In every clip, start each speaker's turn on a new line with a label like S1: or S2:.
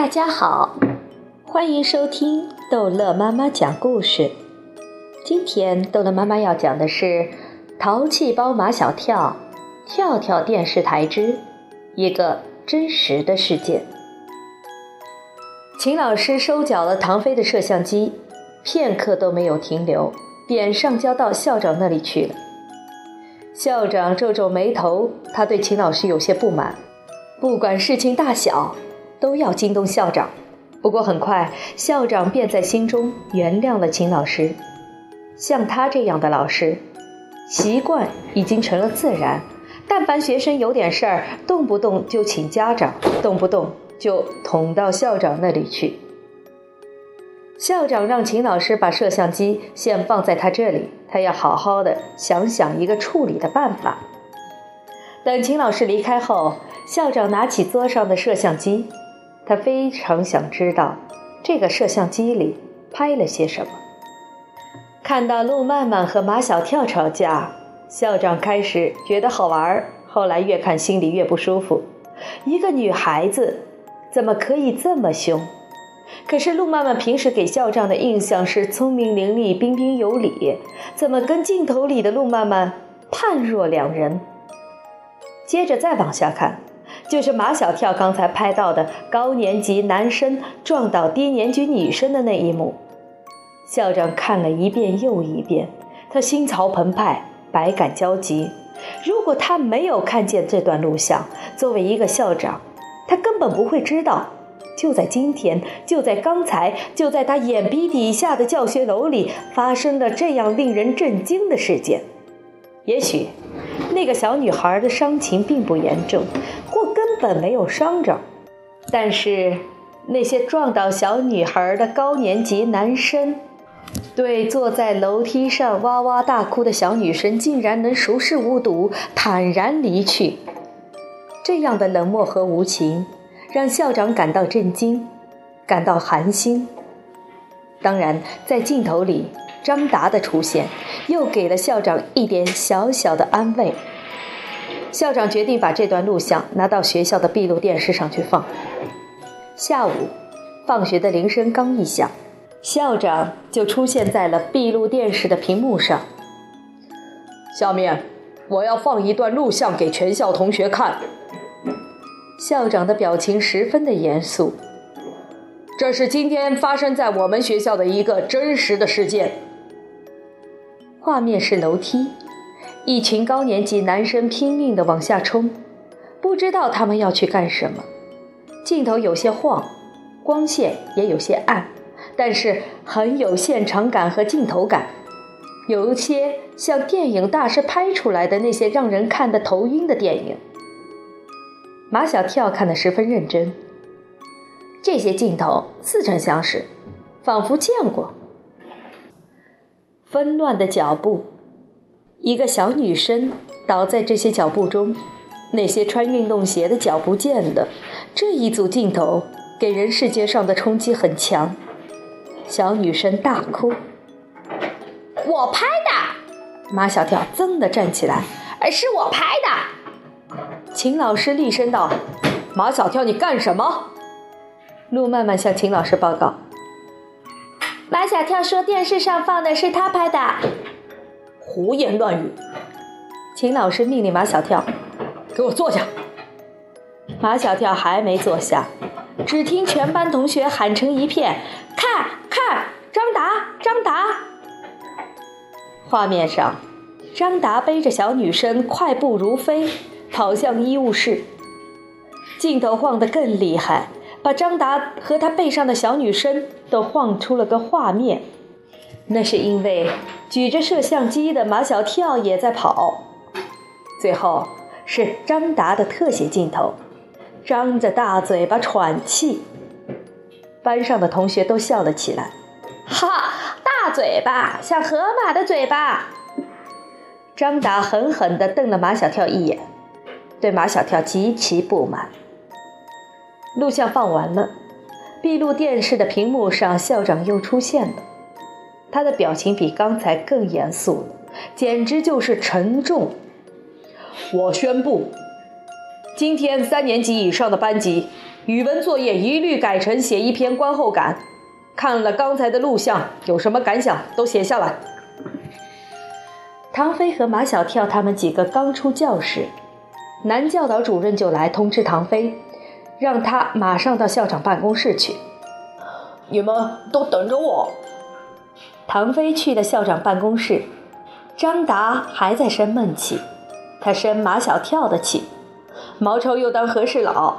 S1: 大家好，欢迎收听逗乐妈妈讲故事。今天逗乐妈妈要讲的是《淘气包马小跳》跳跳电视台之一个真实的事件。秦老师收缴了唐飞的摄像机，片刻都没有停留，便上交到校长那里去了。校长皱皱眉头，他对秦老师有些不满，不管事情大小。都要惊动校长，不过很快校长便在心中原谅了秦老师。像他这样的老师，习惯已经成了自然。但凡学生有点事儿，动不动就请家长，动不动就捅到校长那里去。校长让秦老师把摄像机先放在他这里，他要好好的想想一个处理的办法。等秦老师离开后，校长拿起桌上的摄像机。他非常想知道，这个摄像机里拍了些什么。看到陆曼曼和马小跳吵架，校长开始觉得好玩，后来越看心里越不舒服。一个女孩子怎么可以这么凶？可是陆曼曼平时给校长的印象是聪明伶俐、彬彬有礼，怎么跟镜头里的陆曼曼判若两人？接着再往下看。就是马小跳刚才拍到的高年级男生撞倒低年级女生的那一幕，校长看了一遍又一遍，他心潮澎湃，百感交集。如果他没有看见这段录像，作为一个校长，他根本不会知道，就在今天，就在刚才，就在他眼皮底下的教学楼里，发生了这样令人震惊的事件。也许，那个小女孩的伤情并不严重。本没有伤着，但是那些撞倒小女孩的高年级男生，对坐在楼梯上哇哇大哭的小女生，竟然能熟视无睹，坦然离去。这样的冷漠和无情，让校长感到震惊，感到寒心。当然，在镜头里，张达的出现又给了校长一点小小的安慰。校长决定把这段录像拿到学校的闭路电视上去放。下午，放学的铃声刚一响，校长就出现在了闭路电视的屏幕上。
S2: 下面，我要放一段录像给全校同学看。
S1: 校长的表情十分的严肃。
S2: 这是今天发生在我们学校的一个真实的事件。
S1: 画面是楼梯。一群高年级男生拼命地往下冲，不知道他们要去干什么。镜头有些晃，光线也有些暗，但是很有现场感和镜头感，有一些像电影大师拍出来的那些让人看得头晕的电影。马小跳看得十分认真，这些镜头似曾相识，仿佛见过。纷乱的脚步。一个小女生倒在这些脚步中，那些穿运动鞋的脚不见了。这一组镜头给人视觉上的冲击很强。小女生大哭：“
S3: 我拍的！”
S1: 马小跳噌地站起来：“
S3: 是我拍的！”
S1: 秦老师厉声道：“
S2: 马小跳，你干什么？”
S1: 陆曼曼向秦老师报告：“
S3: 马小跳说电视上放的是他拍的。”
S2: 胡言乱语！
S1: 秦老师命令马小跳：“
S2: 给我坐下。”
S1: 马小跳还没坐下，只听全班同学喊成一片：“看看，张达，张达！”画面上，张达背着小女生快步如飞，跑向医务室。镜头晃得更厉害，把张达和他背上的小女生都晃出了个画面。那是因为举着摄像机的马小跳也在跑。最后是张达的特写镜头，张着大嘴巴喘气。班上的同学都笑了起来。
S3: 哈，大嘴巴像河马的嘴巴。
S1: 张达狠狠地瞪了马小跳一眼，对马小跳极其不满。录像放完了，闭路电视的屏幕上，校长又出现了。他的表情比刚才更严肃了，简直就是沉重。
S2: 我宣布，今天三年级以上的班级语文作业一律改成写一篇观后感。看了刚才的录像，有什么感想都写下来。
S1: 唐飞和马小跳他们几个刚出教室，男教导主任就来通知唐飞，让他马上到校长办公室去。
S2: 你们都等着我。
S1: 唐飞去了校长办公室，张达还在生闷气，他生马小跳的气。毛超又当和事佬，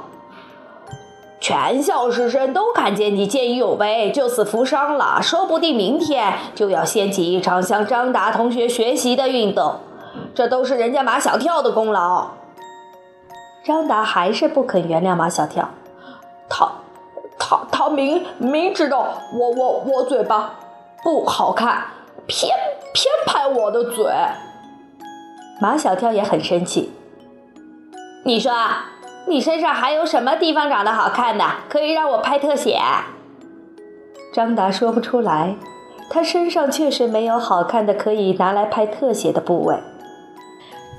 S3: 全校师生都看见你见义勇为，救死扶伤了，说不定明天就要掀起一场向张达同学学习的运动，这都是人家马小跳的功劳。
S1: 张达还是不肯原谅马小跳，
S2: 他他他明明知道我我我嘴巴不好看，偏偏拍我的嘴。
S1: 马小跳也很生气。
S3: 你说，你身上还有什么地方长得好看的，可以让我拍特写？
S1: 张达说不出来，他身上确实没有好看的可以拿来拍特写的部位。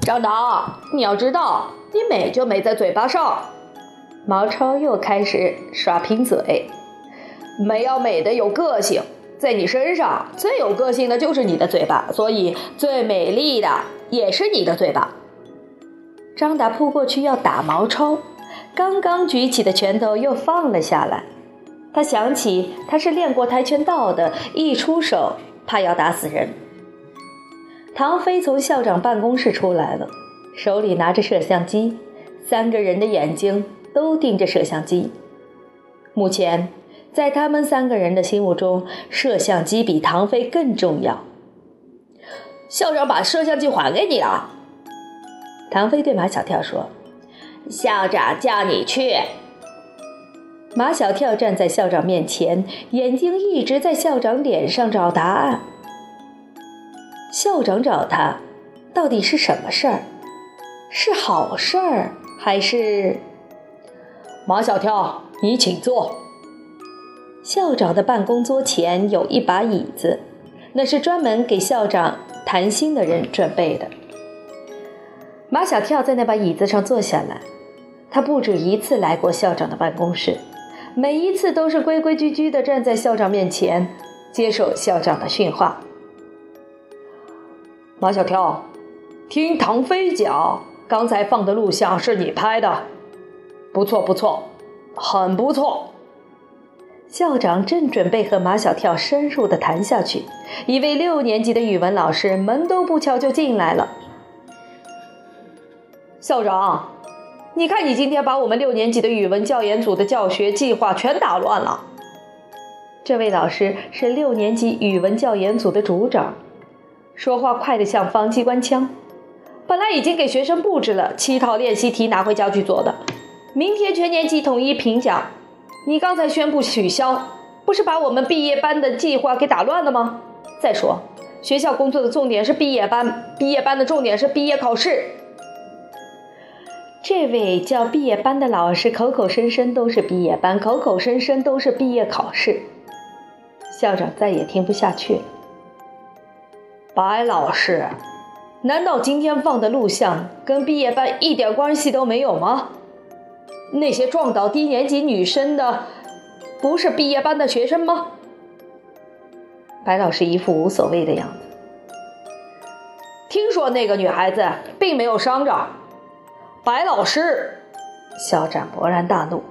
S2: 张达，你要知道，你美就美在嘴巴上。
S1: 毛超又开始耍贫嘴，
S2: 美要美的有个性，在你身上最有个性的就是你的嘴巴，所以最美丽的也是你的嘴巴。
S1: 张达扑过去要打毛超，刚刚举起的拳头又放了下来。他想起他是练过跆拳道的，一出手怕要打死人。唐飞从校长办公室出来了，手里拿着摄像机，三个人的眼睛都盯着摄像机。目前，在他们三个人的心目中，摄像机比唐飞更重要。
S2: 校长把摄像机还给你了。
S1: 唐飞对马小跳说：“
S3: 校长叫你去。”
S1: 马小跳站在校长面前，眼睛一直在校长脸上找答案。校长找他，到底是什么事儿？是好事儿还是？
S2: 马小跳，你请坐。
S1: 校长的办公桌前有一把椅子，那是专门给校长谈心的人准备的。马小跳在那把椅子上坐下来，他不止一次来过校长的办公室，每一次都是规规矩矩地站在校长面前接受校长的训话。
S2: 马小跳，听唐飞讲，刚才放的录像是你拍的，不错不错，很不错。
S1: 校长正准备和马小跳深入地谈下去，一位六年级的语文老师门都不敲就进来了。
S2: 校长，你看，你今天把我们六年级的语文教研组的教学计划全打乱了。
S1: 这位老师是六年级语文教研组的组长，说话快得像放机关枪。本来已经给学生布置了七套练习题拿回家去做的，明天全年级统一评奖。你刚才宣布取消，不是把我们毕业班的计划给打乱了吗？再说，学校工作的重点是毕业班，毕业班的重点是毕业考试。这位叫毕业班的老师口口声声都是毕业班，口口声声都是毕业考试。校长再也听不下去了。
S2: 白老师，难道今天放的录像跟毕业班一点关系都没有吗？那些撞倒低年级女生的，不是毕业班的学生吗？
S1: 白老师一副无所谓的样子。
S2: 听说那个女孩子并没有伤着。白老师，
S1: 校长勃然大怒，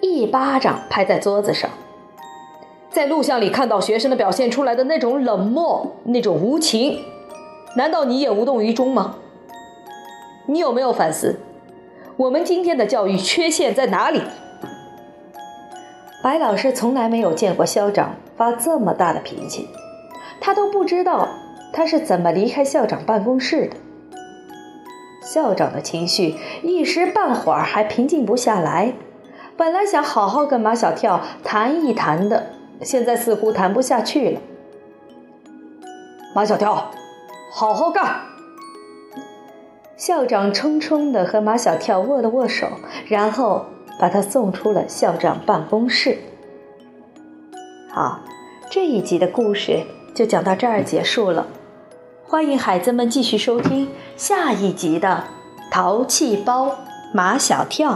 S1: 一巴掌拍在桌子上。
S2: 在录像里看到学生的表现出来的那种冷漠、那种无情，难道你也无动于衷吗？你有没有反思，我们今天的教育缺陷在哪里？
S1: 白老师从来没有见过校长发这么大的脾气，他都不知道他是怎么离开校长办公室的。校长的情绪一时半会儿还平静不下来，本来想好好跟马小跳谈一谈的，现在似乎谈不下去了。
S2: 马小跳，好好干！
S1: 校长匆匆地和马小跳握了握手，然后把他送出了校长办公室。好，这一集的故事就讲到这儿结束了。欢迎孩子们继续收听下一集的《淘气包马小跳》。